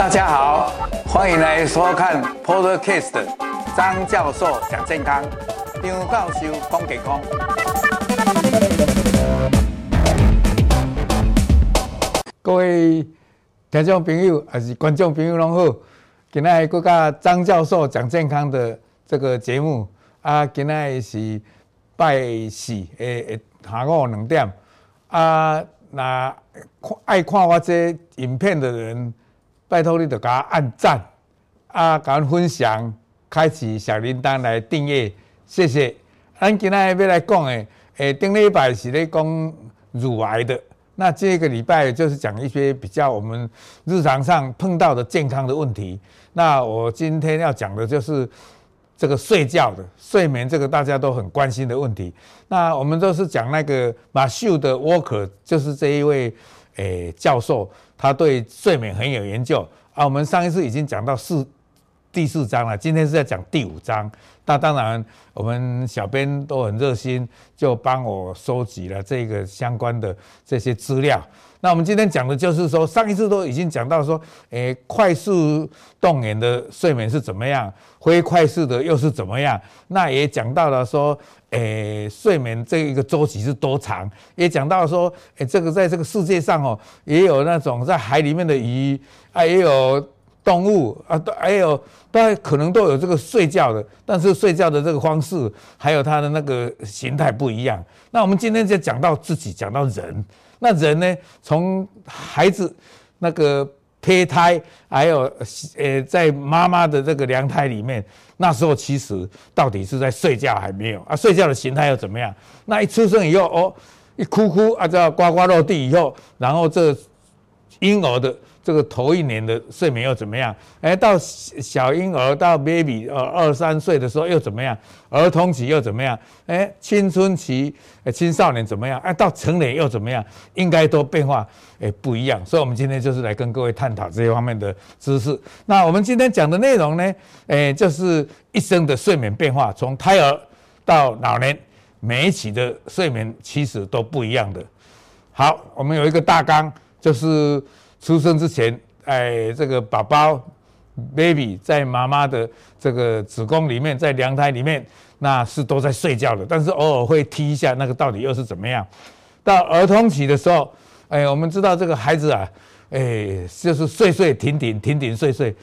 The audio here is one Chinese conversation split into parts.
大家好，欢迎来收看 Podcast 张教授讲健康，张教授讲健康。各位听众朋友还是观众朋友拢好，今天国家张教授讲健康的这个节目啊，今天是拜四诶下午两点啊，那爱看我这影片的人。拜托你，就给我按赞，啊，给我分享，开启小铃铛来订阅，谢谢。咱今天要来讲的，诶，顶礼拜是咧讲乳癌的，那这个礼拜就是讲一些比较我们日常上碰到的健康的问题。那我今天要讲的就是这个睡觉的睡眠，这个大家都很关心的问题。那我们都是讲那个马修的沃克，就是这一位。诶，教授他对睡眠很有研究啊。我们上一次已经讲到四第四章了，今天是在讲第五章。那当然，我们小编都很热心，就帮我收集了这个相关的这些资料。那我们今天讲的就是说，上一次都已经讲到说，诶，快速动眼的睡眠是怎么样，非快速的又是怎么样？那也讲到了说。诶，睡眠这一个周期是多长？也讲到说，诶，这个在这个世界上哦，也有那种在海里面的鱼啊，也有动物啊，都还有都可能都有这个睡觉的，但是睡觉的这个方式还有它的那个形态不一样。那我们今天就讲到自己，讲到人，那人呢，从孩子那个。胚胎还有呃，在妈妈的这个娘胎里面，那时候其实到底是在睡觉还没有啊？睡觉的形态又怎么样？那一出生以后哦，一哭哭啊，叫呱呱落地以后，然后这婴儿的。这个头一年的睡眠又怎么样？哎，到小婴儿到 baby 呃二三岁的时候又怎么样？儿童期又怎么样？哎，青春期、青少年怎么样？哎，到成年又怎么样？应该都变化哎不一样。所以，我们今天就是来跟各位探讨这些方面的知识。那我们今天讲的内容呢，哎，就是一生的睡眠变化，从胎儿到老年，每一期的睡眠其实都不一样的。好，我们有一个大纲，就是。出生之前，哎，这个宝宝 baby 在妈妈的这个子宫里面，在娘胎里面，那是都在睡觉的，但是偶尔会踢一下，那个到底又是怎么样？到儿童期的时候，哎，我们知道这个孩子啊，哎，就是睡睡停停，停停睡睡，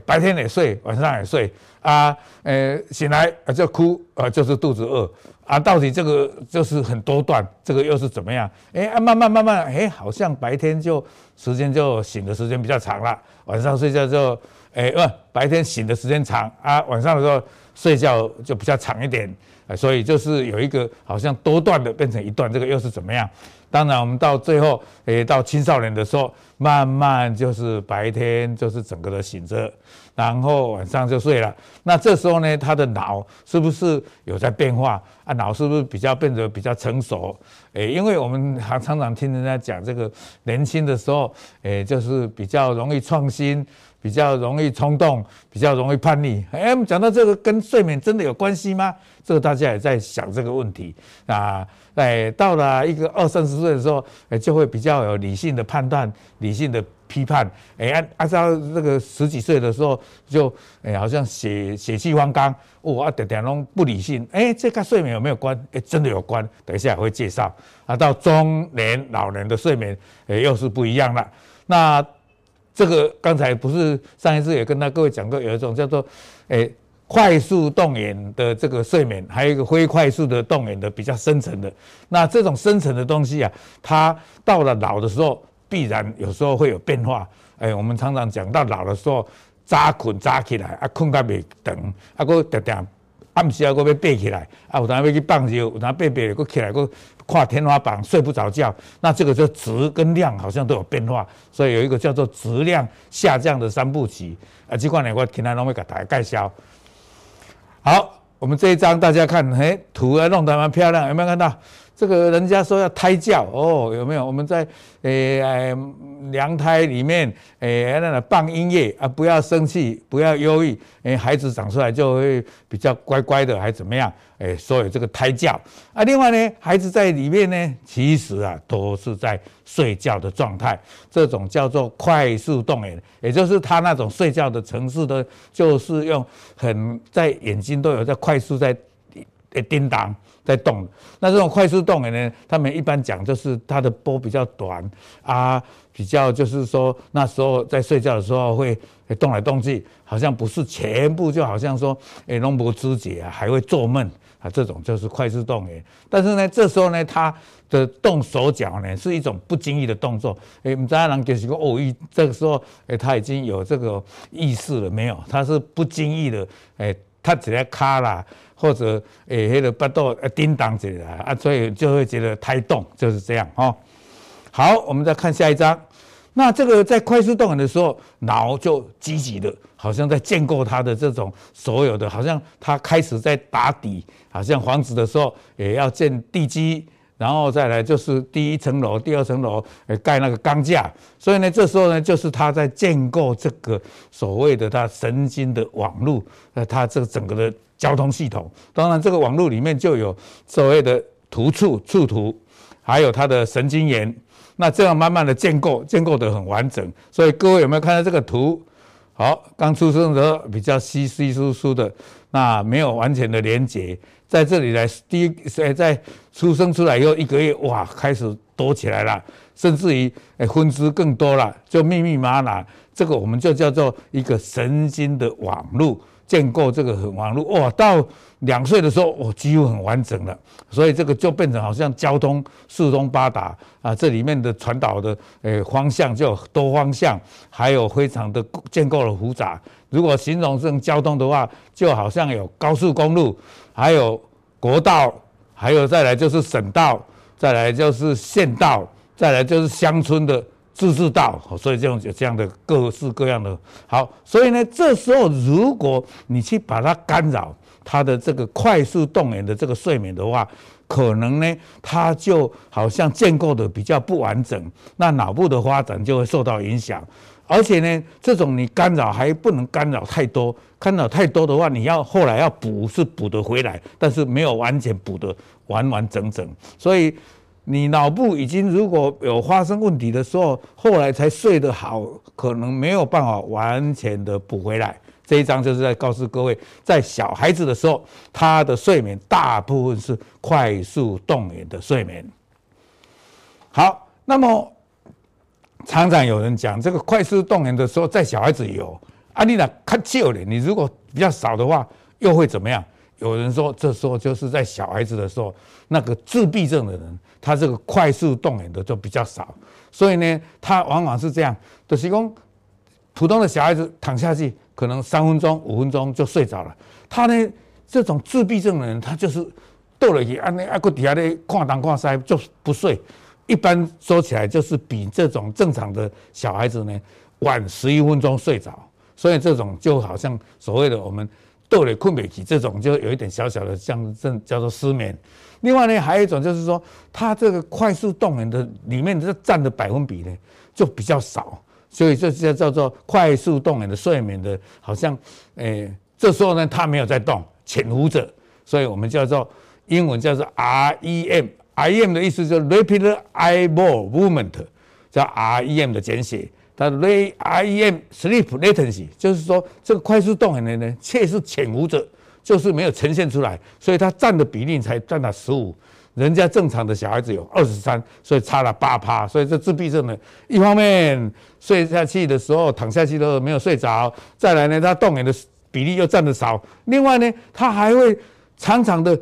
白天也睡，晚上也睡，啊，呃，醒来啊就哭，啊，就是肚子饿。啊，到底这个就是很多段，这个又是怎么样？哎，慢慢慢慢，哎，好像白天就时间就醒的时间比较长了，晚上睡觉就，哎，不，白天醒的时间长啊，晚上的时候睡觉就比较长一点，所以就是有一个好像多段的变成一段，这个又是怎么样？当然，我们到最后，诶，到青少年的时候，慢慢就是白天就是整个的醒着，然后晚上就睡了。那这时候呢，他的脑是不是有在变化啊？脑是不是比较变得比较成熟？诶，因为我们常常听人家讲，这个年轻的时候，诶，就是比较容易创新。比较容易冲动，比较容易叛逆。哎，我们讲到这个跟睡眠真的有关系吗？这个大家也在想这个问题啊。哎，到了一个二三十岁的时候，哎，就会比较有理性的判断、理性的批判。哎，按按照这个十几岁的时候，就哎好像血血气方刚，哦啊点点拢不理性。哎，这跟睡眠有没有关？哎，真的有关。等一下会介绍。啊，到中年老年的睡眠，哎，又是不一样了。那。这个刚才不是上一次也跟他各位讲过，有一种叫做，诶，快速动眼的这个睡眠，还有一个非快速的动眼的比较深层的。那这种深层的东西啊，它到了老的时候，必然有时候会有变化。诶，我们常常讲到老的时候，早困早起来，啊，困到未长，啊，搁定定暗时啊，搁要爬起来，啊，有当要去放尿，有当爬爬搁起来搁。跨天花板睡不着觉，那这个就质跟量好像都有变化，所以有一个叫做质量下降的三部曲啊。这块呢，我今天都会给大家介绍。好，我们这一张大家看，嘿，图啊弄得蛮漂亮，有没有看到？这个人家说要胎教哦，有没有？我们在诶娘胎里面诶那个放音乐啊，不要生气，不要忧郁，诶孩子长出来就会比较乖乖的，还怎么样？诶，所以这个胎教啊，另外呢，孩子在里面呢，其实啊都是在睡觉的状态，这种叫做快速动眼，也就是他那种睡觉的程式的，就是用很在眼睛都有在快速在叮当。在动，那这种快速动眼呢，他们一般讲就是它的波比较短啊，比较就是说那时候在睡觉的时候会动来动去，好像不是全部，就好像说诶，龙伯肢解啊，还会做梦啊，这种就是快速动眼。但是呢，这时候呢，他的动手脚呢是一种不经意的动作。诶，唔知人就是个偶遇，这个时候诶，他已经有这个意识了没有？他是不经意的，诶，他只要卡啦。或者诶，迄个巴肚呃叮当起来啊，所以就会觉得胎动，就是这样哦。好，我们再看下一张。那这个在快速动眼的时候，脑就积极的，好像在建构它的这种所有的，好像它开始在打底，好像房子的时候也要建地基，然后再来就是第一层楼、第二层楼诶盖那个钢架。所以呢，这时候呢，就是他在建构这个所谓的他神经的网络，呃，他这个整个的。交通系统，当然这个网络里面就有所谓的突触触突，还有它的神经元，那这样慢慢的建构，建构得很完整。所以各位有没有看到这个图？好，刚出生的时候比较稀稀疏疏的，那没有完全的连接，在这里来第一在出生出来以后一个月，哇，开始多起来了，甚至于诶分支更多了，就密密麻麻，这个我们就叫做一个神经的网络。建构这个很网络哇，到两岁的时候，我几乎很完整了，所以这个就变成好像交通四通八达啊，这里面的传导的诶方向就多方向，还有非常的建构的复杂。如果形容这种交通的话，就好像有高速公路，还有国道，还有再来就是省道，再来就是县道，再来就是乡村的。自治道，所以这种有这样的各式各样的好，所以呢，这时候如果你去把它干扰它的这个快速动眼的这个睡眠的话，可能呢，它就好像建构的比较不完整，那脑部的发展就会受到影响。而且呢，这种你干扰还不能干扰太多，干扰太多的话，你要后来要补是补得回来，但是没有完全补得完完整整，所以。你脑部已经如果有发生问题的时候，后来才睡得好，可能没有办法完全的补回来。这一章就是在告诉各位，在小孩子的时候，他的睡眠大部分是快速动眼的睡眠。好，那么常常有人讲，这个快速动员的时候，在小孩子有，啊，你那看旧的，你如果比较少的话，又会怎么样？有人说，这时候就是在小孩子的时候，那个自闭症的人。他这个快速动员的就比较少，所以呢，他往往是这样，就是讲普通的小孩子躺下去，可能三分钟、五分钟就睡着了。他呢，这种自闭症的人，他就是倒了去，安尼啊，搁底下咧看东看西就不睡。一般说起来，就是比这种正常的小孩子呢晚十一分钟睡着。所以这种就好像所谓的我们倒咧困不起，这种就有一点小小的像这叫做失眠。另外呢，还有一种就是说，它这个快速动眼的里面这占的百分比呢就比较少，所以这就叫做快速动眼的睡眠的，好像，诶、这时候呢它没有在动，潜伏者，所以我们叫做英文叫做 REM REM，REM 的意思就 Rapid Eye Movement，叫 REM 的简写，它 REM Sleep Latency，就是说这个快速动眼的呢，却是潜伏者。就是没有呈现出来，所以它占的比例才占了十五，人家正常的小孩子有二十三，所以差了八趴。所以这自闭症呢，一方面睡下去的时候躺下去都没有睡着，再来呢，他动眼的比例又占的少，另外呢，他还会常常的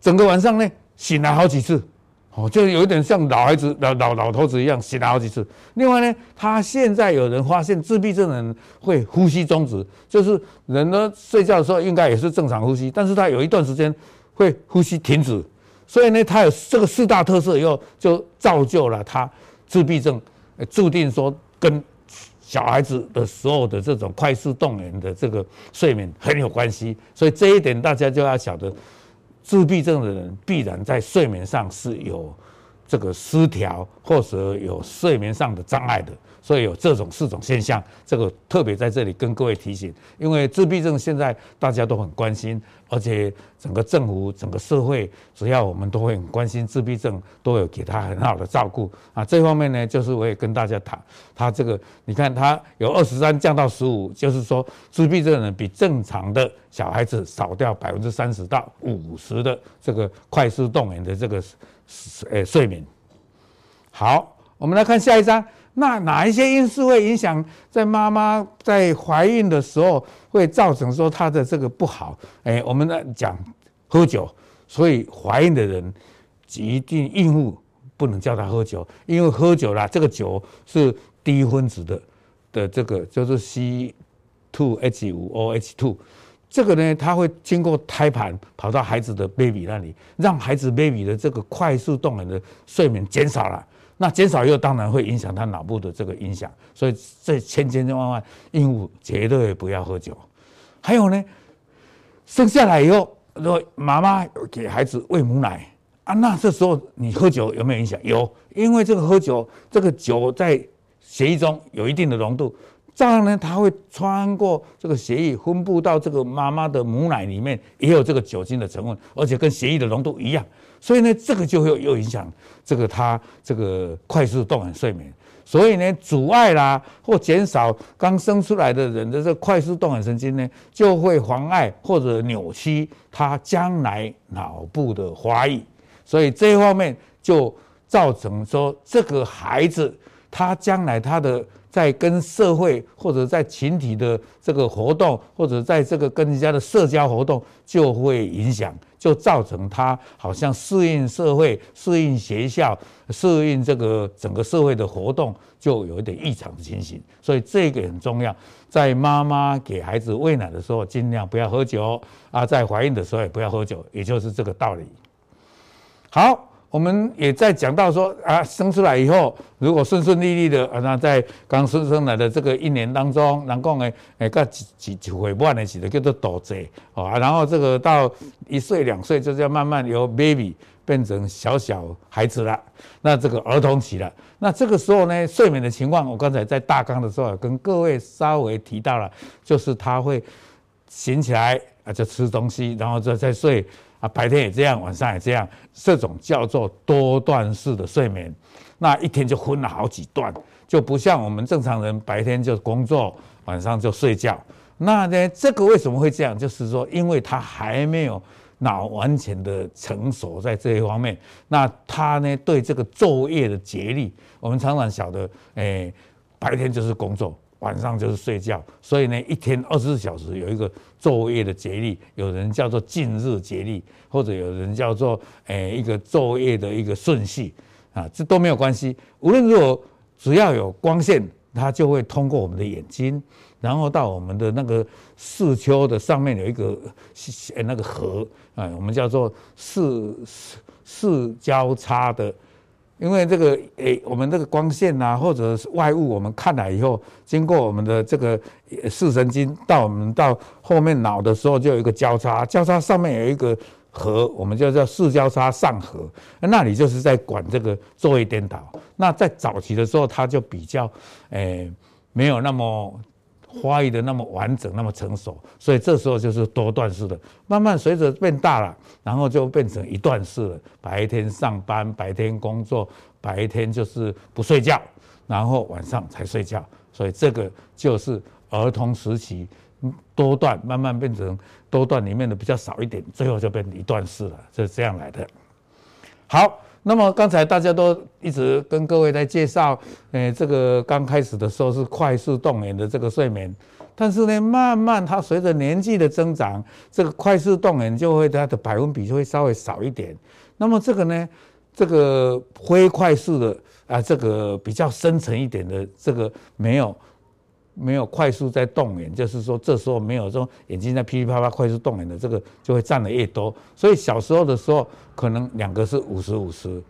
整个晚上呢醒来好几次。哦，就有一点像老孩子、老老老头子一样，醒了好几次。另外呢，他现在有人发现自闭症的人会呼吸终止，就是人呢睡觉的时候应该也是正常呼吸，但是他有一段时间会呼吸停止。所以呢，他有这个四大特色以后，就造就了他自闭症，注定说跟小孩子的时候的这种快速动眼的这个睡眠很有关系。所以这一点大家就要晓得。自闭症的人必然在睡眠上是有这个失调，或者有睡眠上的障碍的。所以有这种四种现象，这个特别在这里跟各位提醒，因为自闭症现在大家都很关心，而且整个政府、整个社会，只要我们都会很关心自闭症，都有给他很好的照顾啊。这方面呢，就是我也跟大家谈，他这个你看，他有二十三降到十五，就是说自闭症呢比正常的小孩子少掉百分之三十到五十的这个快速动眼的这个呃睡眠。好，我们来看下一张。那哪一些因素会影响在妈妈在怀孕的时候会造成说她的这个不好？哎，我们来讲喝酒，所以怀孕的人一定孕妇不能叫她喝酒，因为喝酒啦，这个酒是低分子的的这个就是 C two H 五 O H two，这个呢，它会经过胎盘跑到孩子的 baby 那里，让孩子 baby 的这个快速动眼的睡眠减少了。那减少以后，当然会影响他脑部的这个影响，所以这千千万万孕妇绝对不要喝酒。还有呢，生下来以后，如果妈妈给孩子喂母奶啊，那这时候你喝酒有没有影响？有，因为这个喝酒，这个酒在血液中有一定的浓度，这样呢，它会穿过这个血液，分布到这个妈妈的母奶里面，也有这个酒精的成分，而且跟血液的浓度一样。所以呢，这个就会又影响这个他这个快速动眼睡眠，所以呢，阻碍啦或减少刚生出来的人的这快速动眼神经呢，就会妨碍或者扭曲他将来脑部的发育，所以这一方面就造成说这个孩子他将来他的在跟社会或者在群体的这个活动，或者在这个跟人家的社交活动就会影响。就造成他好像适应社会、适应学校、适应这个整个社会的活动，就有一点异常的情形。所以这个很重要，在妈妈给孩子喂奶的时候，尽量不要喝酒啊；在怀孕的时候也不要喝酒，也就是这个道理。好。我们也在讲到说啊，生出来以后如果顺顺利利的，啊，那在刚生生来的这个一年当中，人讲诶，诶，个几几几岁半的时候叫做肚脐哦，然后这个到一岁两岁，就是要慢慢由 baby 变成小小孩子了，那这个儿童期了。那这个时候呢，睡眠的情况，我刚才在大纲的时候跟各位稍微提到了，就是他会醒起来啊，就吃东西，然后再再睡。啊，白天也这样，晚上也这样，这种叫做多段式的睡眠，那一天就分了好几段，就不像我们正常人白天就工作，晚上就睡觉。那呢，这个为什么会这样？就是说，因为他还没有脑完全的成熟在这一方面，那他呢对这个昼夜的节律，我们常常晓得，诶，白天就是工作。晚上就是睡觉，所以呢，一天二十四小时有一个昼夜的节律，有人叫做近日节律，或者有人叫做诶一个昼夜的一个顺序啊，这都没有关系。无论如何，只要有光线，它就会通过我们的眼睛，然后到我们的那个视丘的上面有一个那个核啊，我们叫做视视视交叉的。因为这个诶，我们这个光线啊，或者是外物，我们看了以后，经过我们的这个视神经到我们到后面脑的时候，就有一个交叉，交叉上面有一个核，我们就叫视交叉上核，那里就是在管这个昼夜颠倒。那在早期的时候，它就比较诶没有那么。发育的那么完整，那么成熟，所以这时候就是多段式的。慢慢随着变大了，然后就变成一段式了。白天上班，白天工作，白天就是不睡觉，然后晚上才睡觉。所以这个就是儿童时期多段，慢慢变成多段里面的比较少一点，最后就变成一段式了，就是这样来的。好。那么刚才大家都一直跟各位在介绍，诶，这个刚开始的时候是快速动眼的这个睡眠，但是呢，慢慢它随着年纪的增长，这个快速动眼就会它的百分比就会稍微少一点。那么这个呢，这个非快速的啊，这个比较深层一点的这个没有。没有快速在动眼，就是说这时候没有说眼睛在噼里啪啦快速动眼的这个就会占的越多。所以小时候的时候可能两个是五十五十，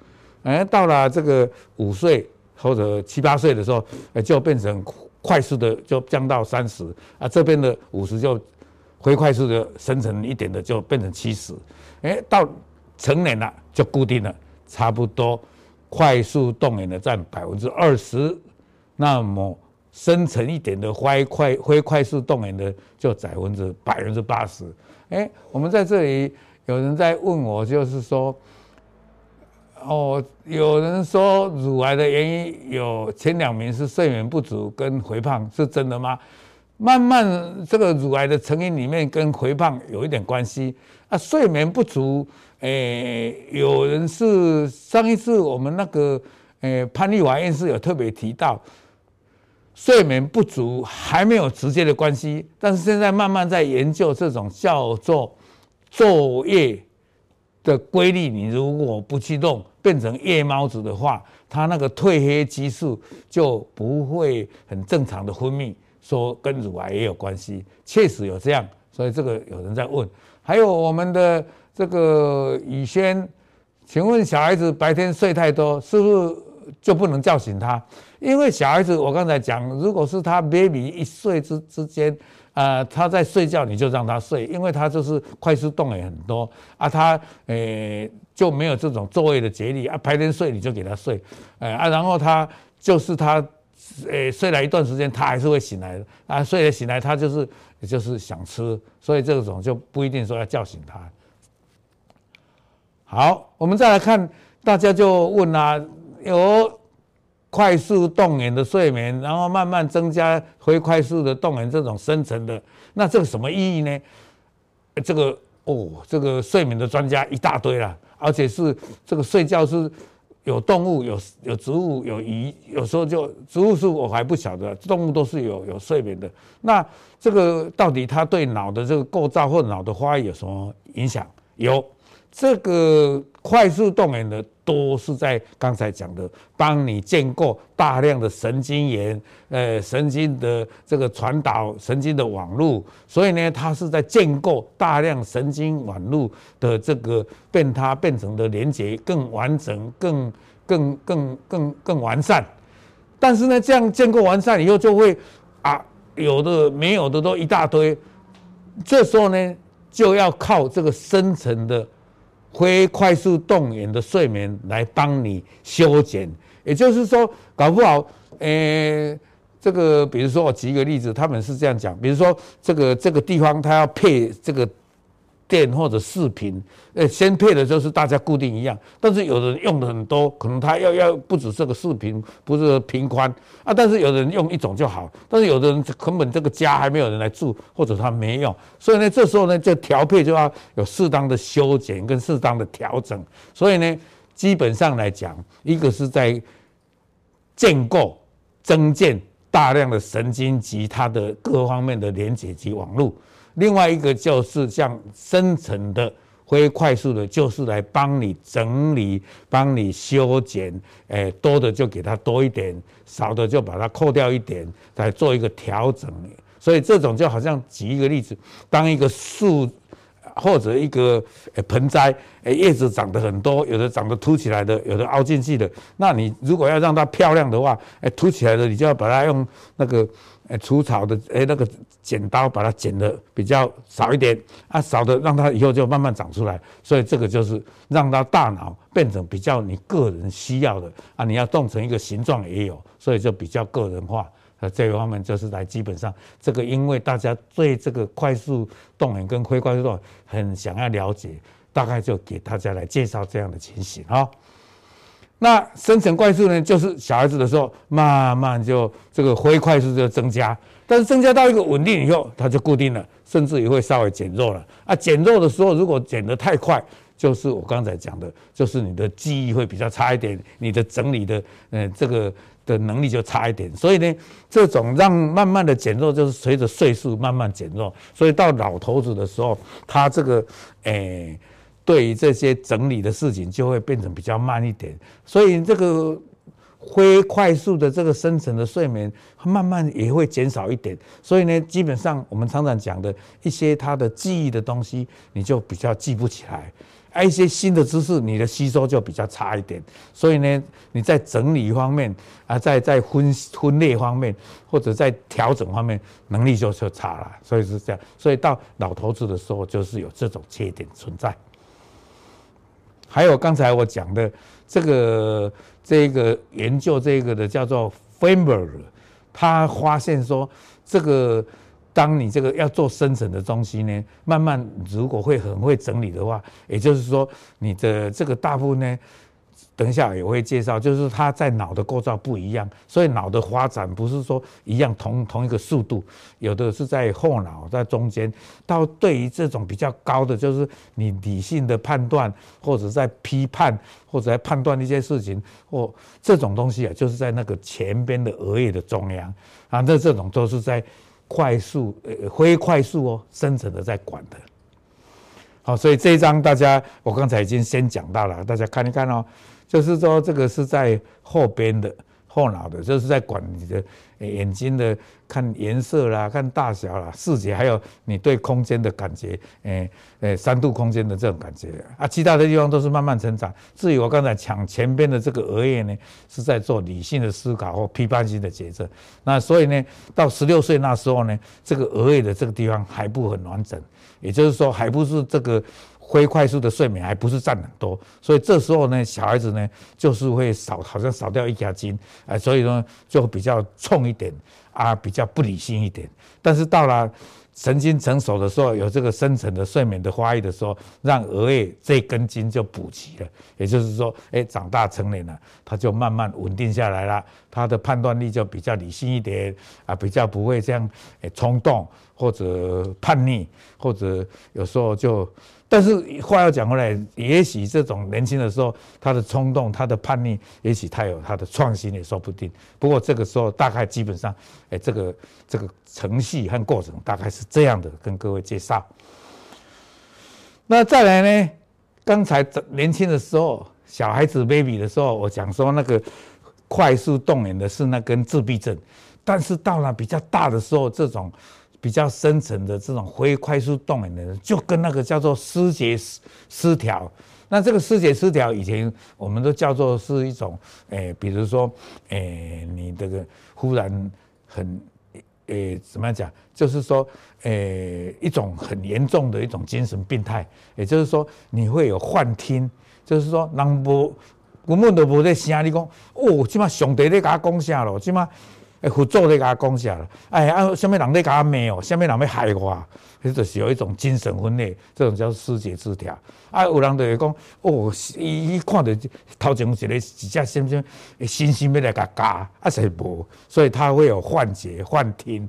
哎，到了这个五岁或者七八岁的时候，哎，就变成快速的就降到三十啊，这边的五十就灰快速的生成一点的就变成七十，哎，到成年了就固定了，差不多快速动眼的占百分之二十，那么深层一点的灰快灰快速动员的就百分之百分之八十。哎，我们在这里有人在问我，就是说。哦，有人说乳癌的原因有前两名是睡眠不足跟肥胖，是真的吗？慢慢这个乳癌的成因里面跟肥胖有一点关系啊。睡眠不足，诶、有人是上一次我们那个诶、潘丽华院士有特别提到，睡眠不足还没有直接的关系，但是现在慢慢在研究这种叫做昼夜的规律，你如果不去动。变成夜猫子的话，它那个褪黑激素就不会很正常的分泌，说跟乳癌也有关系，确实有这样，所以这个有人在问。还有我们的这个宇轩，请问小孩子白天睡太多，是不是就不能叫醒他？因为小孩子我刚才讲，如果是他 baby 一岁之之间。啊、呃，他在睡觉，你就让他睡，因为他就是快速动也很多啊，他诶、就没有这种昼夜的节律啊，白天睡你就给他睡，呃啊，然后他就是他诶、睡了一段时间，他还是会醒来的啊，睡了醒来他就是就是想吃，所以这种就不一定说要叫醒他。好，我们再来看，大家就问啊，有。快速动眼的睡眠，然后慢慢增加非快速的动眼这种深层的，那这个什么意义呢？这个哦，这个睡眠的专家一大堆了，而且是这个睡觉是有动物、有有植物、有鱼，有时候就植物是我还不晓得，动物都是有有睡眠的。那这个到底它对脑的这个构造或脑的发育有什么影响？有。这个快速动眼的都是在刚才讲的，帮你建构大量的神经元，呃，神经的这个传导神经的网络，所以呢，它是在建构大量神经网络的这个变它变成的连接更完整、更更更更更完善。但是呢，这样建构完善以后，就会啊，有的没有的都一大堆。这时候呢，就要靠这个深层的。非快速动员的睡眠来帮你修剪，也就是说，搞不好，呃，这个，比如说我举一个例子，他们是这样讲，比如说这个这个地方他要配这个。电或者视频，呃，先配的就是大家固定一样，但是有的人用的很多，可能他要要不止这个视频，不是频宽。啊，但是有的人用一种就好，但是有的人根本这个家还没有人来住，或者他没用，所以呢，这时候呢，就调配就要有适当的修剪跟适当的调整，所以呢，基本上来讲，一个是在建构、增建大量的神经及它的各方面的连接及网络。另外一个就是像深层的、非快速的，就是来帮你整理、帮你修剪，诶，多的就给它多一点，少的就把它扣掉一点，来做一个调整。所以这种就好像举一个例子，当一个树或者一个盆栽，诶，叶子长得很多，有的长得凸起来的，有的凹进去的，那你如果要让它漂亮的话，诶，凸起来的你就要把它用那个。除草的诶，那个剪刀把它剪得比较少一点啊，少的让它以后就慢慢长出来。所以这个就是让它大脑变成比较你个人需要的啊，你要动成一个形状也有，所以就比较个人化。呃，这个方面就是来基本上这个，因为大家对这个快速动眼跟非快速动很想要了解，大概就给大家来介绍这样的情形哈。那生成快速呢，就是小孩子的时候，慢慢就这个灰快速就增加，但是增加到一个稳定以后，它就固定了，甚至也会稍微减弱了。啊，减弱的时候，如果减得太快，就是我刚才讲的，就是你的记忆会比较差一点，你的整理的，嗯，这个的能力就差一点。所以呢，这种让慢慢的减弱，就是随着岁数慢慢减弱。所以到老头子的时候，他这个，诶。对于这些整理的事情，就会变成比较慢一点，所以这个非快速的这个深层的睡眠，慢慢也会减少一点。所以呢，基本上我们常常讲的一些他的记忆的东西，你就比较记不起来。啊，一些新的知识，你的吸收就比较差一点。所以呢，你在整理方面啊，在在分分类方面，或者在调整方面，能力就就差了。所以是这样。所以到老头子的时候，就是有这种缺点存在。还有刚才我讲的这个这个研究这个的叫做 Faber，他发现说这个。当你这个要做深层的东西呢，慢慢如果会很会整理的话，也就是说你的这个大部分呢，等一下也会介绍，就是它在脑的构造不一样，所以脑的发展不是说一样同同一个速度，有的是在后脑在中间。到对于这种比较高的，就是你理性的判断，或者在批判，或者在判断一些事情，或这种东西啊，就是在那个前边的额叶的中央啊，那这种都是在。快速呃，非快速哦，深层的在管的，好，所以这一章大家我刚才已经先讲到了，大家看一看哦，就是说这个是在后边的。后脑的，就是在管你的眼睛的看颜色啦、看大小啦、视觉，还有你对空间的感觉，诶诶，三度空间的这种感觉啊。其他的地方都是慢慢成长。至于我刚才讲前边的这个额叶呢，是在做理性的思考或批判性的决策。那所以呢，到十六岁那时候呢，这个额叶的这个地方还不很完整，也就是说还不是这个。非快速的睡眠还不是占很多，所以这时候呢，小孩子呢就是会少，好像少掉一条筋，啊，所以呢就比较冲一点啊，比较不理性一点。但是到了神经成熟的时候，有这个深层的睡眠的发育的时候，让额叶这根筋就补齐了，也就是说，哎，长大成年了，他就慢慢稳定下来了，他的判断力就比较理性一点啊，比较不会这样哎冲动或者叛逆，或者有时候就。但是话要讲回来，也许这种年轻的时候，他的冲动、他的叛逆，也许他有他的创新也说不定。不过这个时候大概基本上，哎，这个这个程序和过程大概是这样的，跟各位介绍。那再来呢？刚才年轻的时候，小孩子 baby 的时候，我讲说那个快速动眼的是那根自闭症，但是到了比较大的时候，这种。比较深层的这种非快速动眼的人，就跟那个叫做失节失失调。那这个失节失调，以前我们都叫做是一种，诶、比如说，诶、你这个忽然很，诶、怎么样讲？就是说，诶、一种很严重的一种精神病态。也就是说，你会有幻听，就是说，人不根本都无在声，你讲，哦，起码上帝在甲我讲啥咯？起码。哎，辅助咧甲讲下了，哎啊，什么人在甲骂哦，什么人要害我，迄就是有一种精神分裂，这种叫思觉失调。啊，有人就会讲，哦，伊伊看到头前有一个一只什么什么猩猩要来甲咬，啊，是无，所以他会有幻觉、幻听，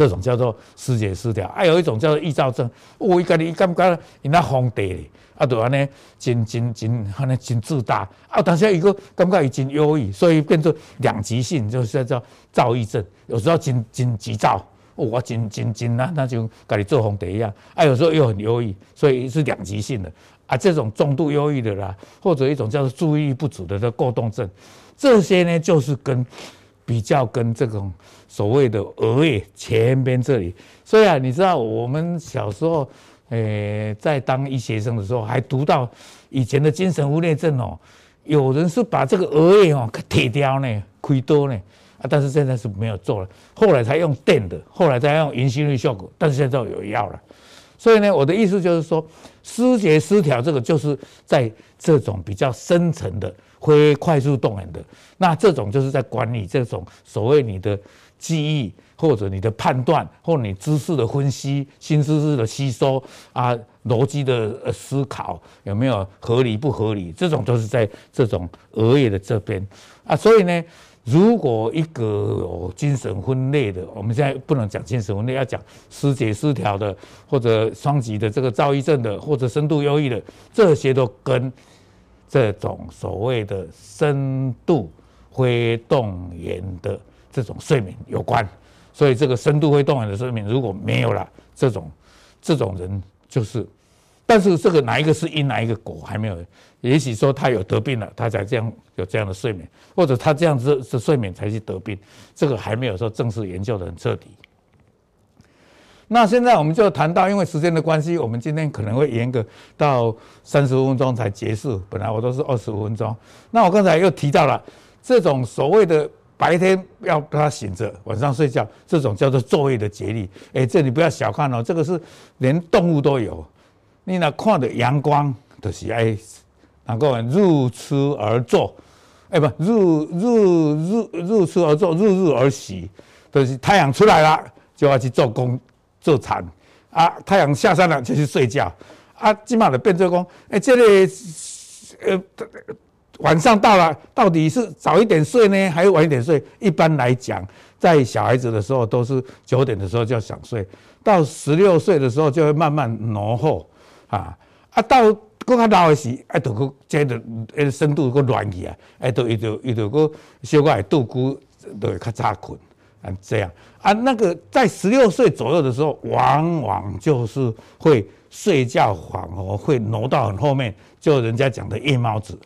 这种叫做思觉失调。还、有一种叫做臆躁症，哦，伊家己伊感觉伊那皇帝。啊，就安尼，真真真，安尼真自大。啊，但是伊个感觉伊真忧郁，所以变成两极性，就是叫躁郁症。有时候真真急躁，哦，我真真真啊，那就家己做皇帝一样。啊，有时候又很忧郁，所以是两极性的。啊，这种重度忧郁的啦，或者一种叫做注意力不足的这过动症，这些呢，就是跟比较跟这种所谓的额叶前边这里。所以啊，你知道我们小时候。诶，在当医学生的时候，还读到以前的精神分裂症哦，有人是把这个额叶哦铁掉呢，亏多呢啊，但是现在是没有做了，后来才用电的，后来才用银心率效果，但是现在有药了。所以呢，我的意思就是说，失觉失调这个就是在这种比较深层的会快速动眼的，那这种就是在管理这种所谓你的记忆。或者你的判断，或你知识的分析、新知识的吸收啊，逻辑的思考有没有合理不合理？这种都是在这种额叶的这边啊。所以呢，如果一个有精神分裂的，我们现在不能讲精神分裂，要讲失节失调的，或者双极的这个躁郁症的，或者深度忧郁的，这些都跟这种所谓的深度非动眼的这种睡眠有关。所以这个深度非动眼的睡眠如果没有了，这种这种人就是，但是这个哪一个是因哪一个果还没有，也许说他有得病了，他才这样有这样的睡眠，或者他这样子的睡眠才去得病，这个还没有说正式研究的很彻底。那现在我们就谈到，因为时间的关系，我们今天可能会延个到三十分钟才结束。本来我都是二十五分钟。那我刚才又提到了这种所谓的白天要他醒着，晚上睡觉，这种叫做昼夜的节律。哎，这你不要小看哦，这个是连动物都有。你那看的阳光都是哎，能够入出而作，哎不入入入入出而作，入日而息，都是太阳出来了就要去做工。做禅啊，太阳下山了就去睡觉啊，起码的变做工。哎，这里呃晚上到了，到底是早一点睡呢，还是晚一点睡？一般来讲，在小孩子的时候都是九点的时候就想睡，到十六岁的时候就会慢慢挪后啊啊，到更加老的时，哎，都个接着深度个乱去啊，哎，都伊就伊就个小可会度孤都会较早困。啊，这样啊，那个在十六岁左右的时候，往往就是会睡觉恍惚，会挪到很后面，就人家讲的夜猫子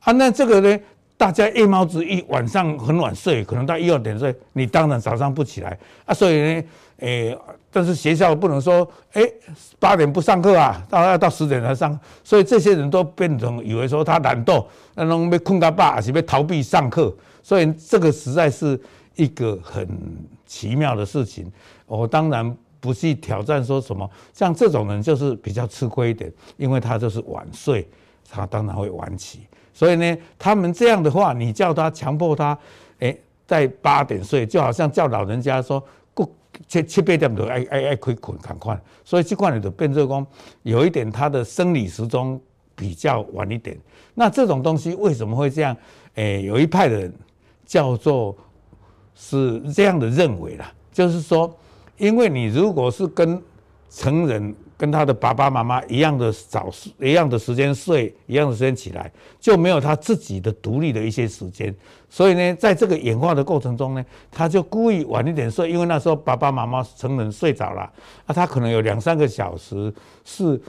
啊。那这个呢，大家夜猫子一晚上很晚睡，可能到一二点睡，你当然早上不起来啊。所以呢，诶、但是学校不能说，诶、八点不上课啊，到要到十点才上，所以这些人都变成以为说他懒惰，那种被困到爸，还是被逃避上课，所以这个实在是。一个很奇妙的事情，我当然不去挑战说什么，像这种人就是比较吃亏一点，因为他就是晚睡，他当然会晚起。所以呢，他们这样的话，你叫他强迫他，哎，在八点睡，就好像叫老人家说，过七七八点都爱爱爱可以困赶快。所以这块你的变奏功有一点他的生理时钟比较晚一点。那这种东西为什么会这样？哎，有一派的人叫做。是这样的认为啦，就是说，因为你如果是跟成人跟他的爸爸妈妈一样的早睡，一样的时间睡，一样的时间起来，就没有他自己的独立的一些时间。所以呢，在这个演化的过程中呢，他就故意晚一点睡，因为那时候爸爸妈妈成人睡着了，啊，他可能有两三个小时是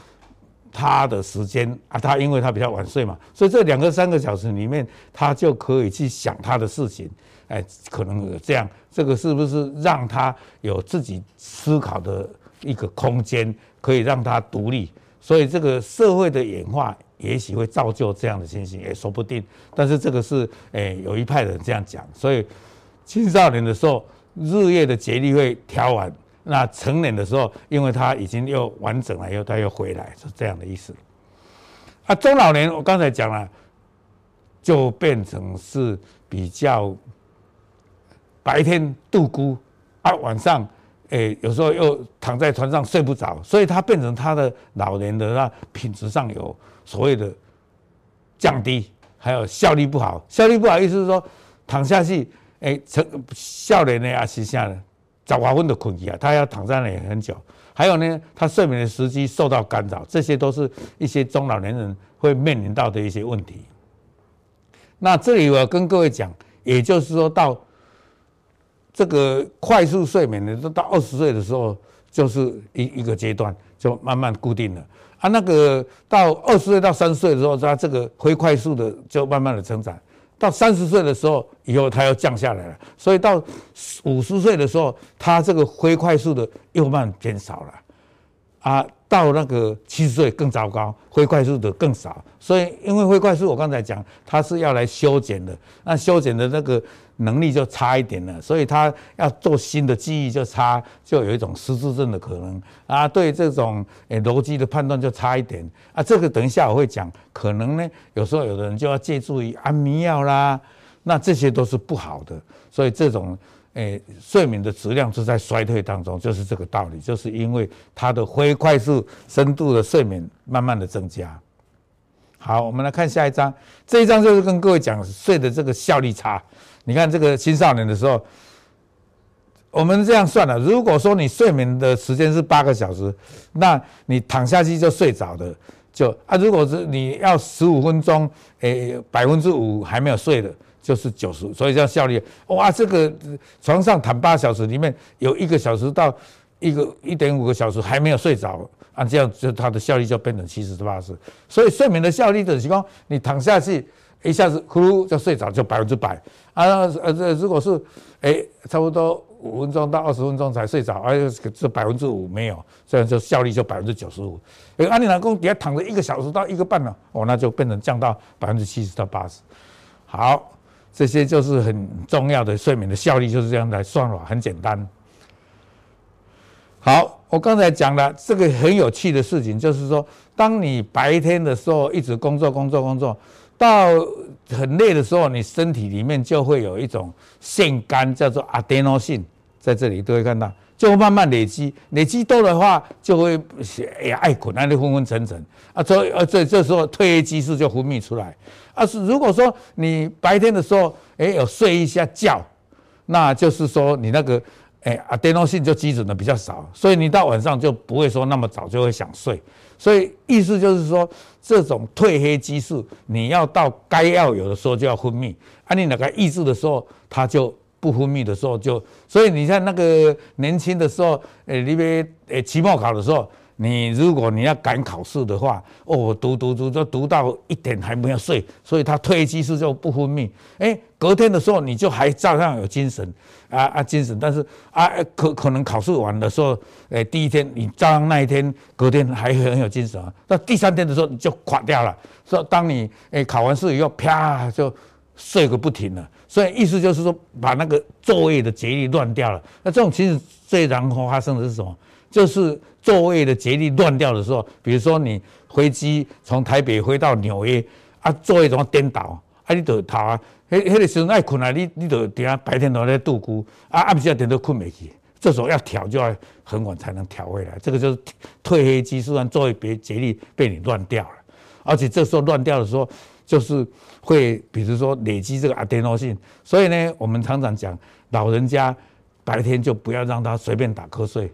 他的时间啊，他因为他比较晚睡嘛，所以这两个三个小时里面，他就可以去想他的事情。哎，可能有这样，这个是不是让他有自己思考的一个空间，可以让他独立？所以这个社会的演化也许会造就这样的情形，也说不定。但是这个是，哎，有一派人这样讲。所以青少年的时候，日夜的节律会调完；那成年的时候，因为他已经又完整了，又他又回来，是这样的意思。啊，中老年我刚才讲了，就变成是比较。白天度孤啊，晚上诶、有时候又躺在床上睡不着，所以他变成他的老年的那品质上有所谓的降低，还有效率不好。效率不好意思是说躺下去，诶、欸，成笑脸呢啊，是下的早晚昏的困意啊，他要躺在那里很久。还有呢，他睡眠的时机受到干扰，这些都是一些中老年人会面临到的一些问题。那这里我要跟各位讲，也就是说到。这个快速睡眠呢，都到二十岁的时候，就是一一个阶段，就慢慢固定了。啊，那个到二十岁到三十岁的时候，它这个会快速的就慢慢的成长。到三十岁的时候，以后它又降下来了。所以到五十岁的时候，它这个会快速的又慢慢减少了。啊。到那个七十岁更糟糕，会快速的更少，所以因为会快速，我刚才讲它是要来修剪的，那修剪的那个能力就差一点了，所以他要做新的记忆就差，就有一种失智症的可能啊。对这种诶逻辑的判断就差一点啊。这个等一下我会讲，可能呢有时候有的人就要借助于安眠药啦，那这些都是不好的，所以这种。诶，睡眠的质量是在衰退当中，就是这个道理，就是因为它的非快速深度的睡眠慢慢的增加。好，我们来看下一章，这一章就是跟各位讲睡的这个效率差。你看这个青少年的时候，我们这样算了，如果说你睡眠的时间是八个小时，那你躺下去就睡着的，就啊，如果是你要十五分钟，诶，百分之五还没有睡的。就是九十，所以叫效率。哇，这个床上躺八小时，里面有一个小时到一个一点五个小时还没有睡着，啊，这样就它的效率就变成七十八十。所以睡眠的效率的情况，你躺下去，一下子呼噜就睡着，就百分之百啊。呃，这如果是哎，差不多五分钟到二十分钟才睡着，哎这百分之五没有，这样就效率就百分之九十五。哎，按你老公底下躺着一个小时到一个半了，哦，那就变成降到百分之七十到八十。好，这些就是很重要的睡眠的效率，就是这样来算了，很简单。好，我刚才讲了这个很有趣的事情，就是说，当你白天的时候一直工作、工作、工作，到很累的时候，你身体里面就会有一种腺苷，叫做 adenosine，，在这里都会看到，就慢慢累积，累积多的话，就会哎呀爱困，那就昏昏沉沉啊，所以呃这这时候褪黑激素就分泌出来。啊，是如果说你白天的时候，哎有睡一下觉，那就是说你那个。哎，啊，电动性就基准的比较少，所以你到晚上就不会说那么早就会想睡，所以意思就是说，这种褪黑激素你要到该要有的时候就要分泌，啊，你哪个抑制的时候它就不分泌的时候就，所以你在那个年轻的时候，诶，你别诶期末考的时候。你如果你要赶考试的话，哦，读读读，就读到一点还没有睡，所以它褪黑激素就不分泌。哎，隔天的时候你就还照样有精神，啊啊精神，但是啊可可能考试完的时候，哎第一天你照样那一天隔天还很有精神啊，到第三天的时候你就垮掉了。说当你哎考完试以后，啪就睡个不停了。所以意思就是说把那个座位的节律乱掉了。那这种其实最常发生的是什么？就是座位的节律乱掉的时候，比如说你飞机从台北飞到纽约啊，座位怎么颠倒啊？你得逃啊，迄迄个时阵爱困啊，你你得等下白天都在度孤啊，暗时点都困没去，这时候要调就要很晚才能调回来，这个就是褪黑激素让座位别节律被你乱掉了，而且这时候乱掉的时候，就是会比如说累积这个阿德诺性，所以呢，我们常常讲老人家白天就不要让他随便打瞌睡。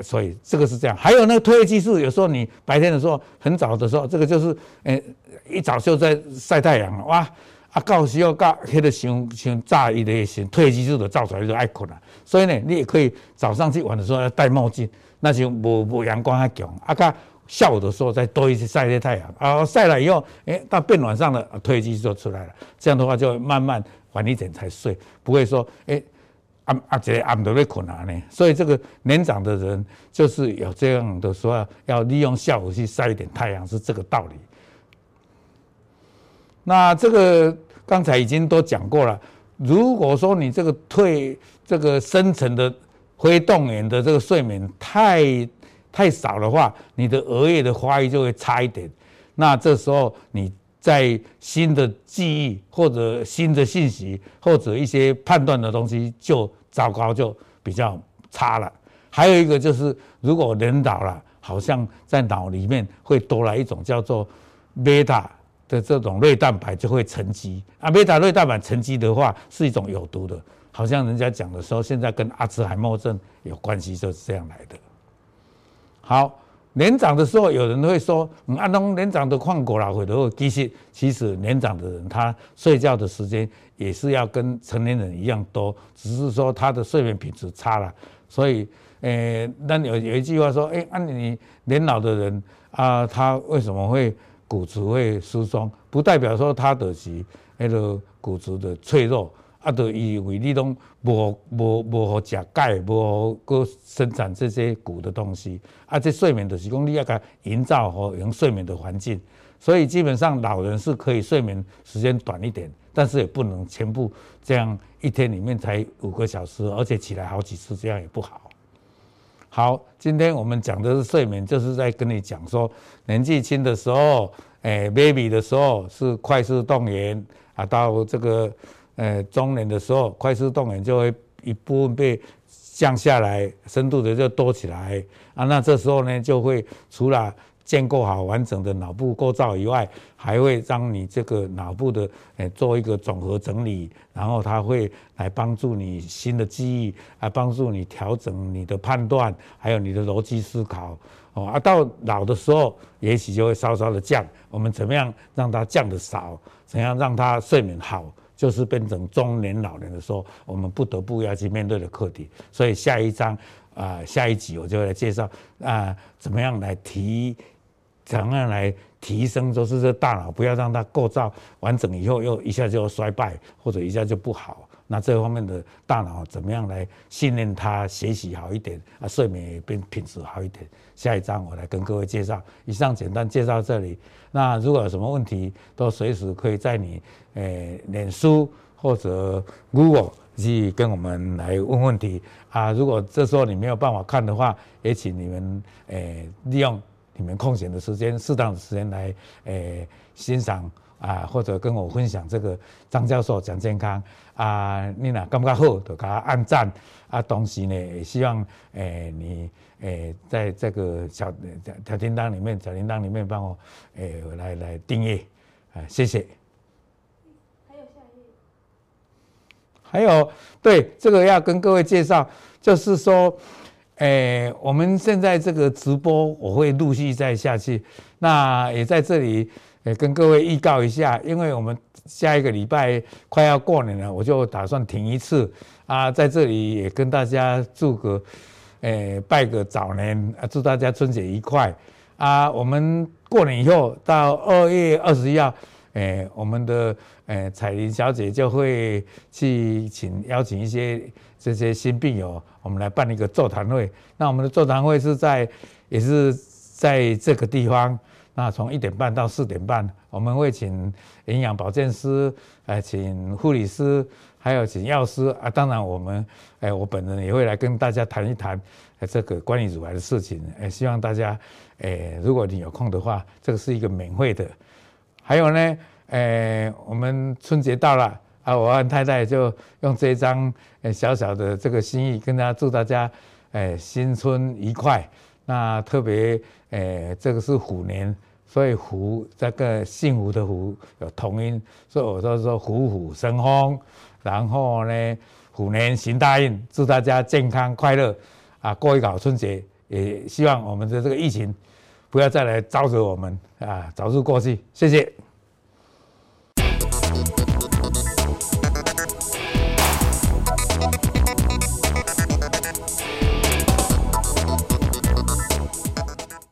所以这个是这样，还有那个褪黑激素，有时候你白天的时候很早的时候，这个就是，诶，一早就在晒太阳了，哇，啊，到时候到黑的像像炸一的些褪黑激素的照出来就爱困了。所以呢，你也可以早上去玩的时候要戴墨镜，那就无无阳光还强。啊，到下午的时候再多一些晒些太阳，啊，晒了以后，诶，到变暖上了，褪黑激素就出来了。这样的话就慢慢晚一点才睡，不会说，诶。啊啊，这暗都在困难呢，所以这个年长的人就是有这样的说，要利用下午去晒一点太阳，是这个道理。那这个刚才已经都讲过了。如果说你这个退这个深层的灰动眼的这个睡眠太太少的话，你的额叶的发育就会差一点。那这时候你在新的记忆或者新的信息或者一些判断的东西就。糟糕，就比较差了。还有一个就是，如果人老了，好像在脑里面会多了一种叫做贝塔的这种类蛋白就会沉积啊。贝塔类蛋白沉积的话是一种有毒的，好像人家讲的时候，现在跟阿兹海默症有关系，就是这样来的。好。年长的时候，有人会说：“嗯，阿东年长的旷过了会的。”其实，其实年长的人他睡觉的时间也是要跟成年人一样多，只是说他的睡眠品质差了。所以，诶，那有有一句话说：“诶，按你年老的人啊，他为什么会骨质会疏松？不代表说他的是那个骨质的脆弱。”啊，就以为你拢无无无好食钙，无好生产这些骨的东西。啊，这睡眠就是讲你要给营造好用睡眠的环境。所以基本上老人是可以睡眠时间短一点，但是也不能全部这样一天里面才五个小时，而且起来好几次，这样也不好。好，今天我们讲的是睡眠，就是在跟你讲说，年纪轻的时候，诶，baby 的时候是快速动员啊，到这个。呃，中年的时候，快速动眼就会一部分被降下来，深度的就多起来啊。那这时候呢，就会除了建构好完整的脑部构造以外，还会让你这个脑部的呃做一个总和整理，然后它会来帮助你新的记忆，来帮助你调整你的判断，还有你的逻辑思考哦。啊，到老的时候，也许就会稍稍的降。我们怎么样让它降的少？怎样让它睡眠好？就是变成中年老年的时候，我们不得不要去面对的课题。所以下一章啊、下一集我就来介绍啊、怎么样来提，怎么样来提升，就是这大脑不要让它构造完整以后又一下就衰败，或者一下就不好。那这方面的大脑怎么样来训练它学习好一点啊？睡眠也变品质好一点。下一章我来跟各位介绍。以上简单介绍这里。那如果有什么问题，都随时可以在你诶脸书或者 Google 去跟我们来问问题啊。如果这时候你没有办法看的话，也请你们诶利用你们空闲的时间，适当的时间来诶欣赏。啊，或者跟我分享这个张教授讲健康啊，你呐感觉好就给他按赞啊。同时呢，也希望诶、欸、你诶、欸、在这个小小叮当里面，小铃铛里面帮我诶、欸、来来订阅啊，谢谢。还有下一页。还有对这个要跟各位介绍，就是说诶、欸、我们现在这个直播我会陆续再下去，那也在这里。也跟各位预告一下，因为我们下一个礼拜快要过年了，我就打算停一次啊，在这里也跟大家祝个，诶、拜个早年啊，祝大家春节愉快啊！我们过年以后到二月二十一号，诶、我们的诶彩玲小姐就会去请邀请一些这些新病友，我们来办一个座谈会。那我们的座谈会是在也是在这个地方。那从一点半到四点半，我们会请营养保健师，呃，请护理师，还有请药师啊。当然，我们，哎，我本人也会来跟大家谈一谈，这个关于乳癌的事情。哎，希望大家，哎，如果你有空的话，这个是一个免费的。还有呢，哎，我们春节到了啊，我和太太就用这一张小小的这个心意，跟大家祝大家，哎，新春愉快。那特别，哎，这个是虎年。所以虎这个幸福的福有同音，所以我说说虎虎生风，然后呢，虎年行大运，祝大家健康快乐啊，过一个好春节，也希望我们的这个疫情不要再来招惹我们啊，早日过去，谢谢。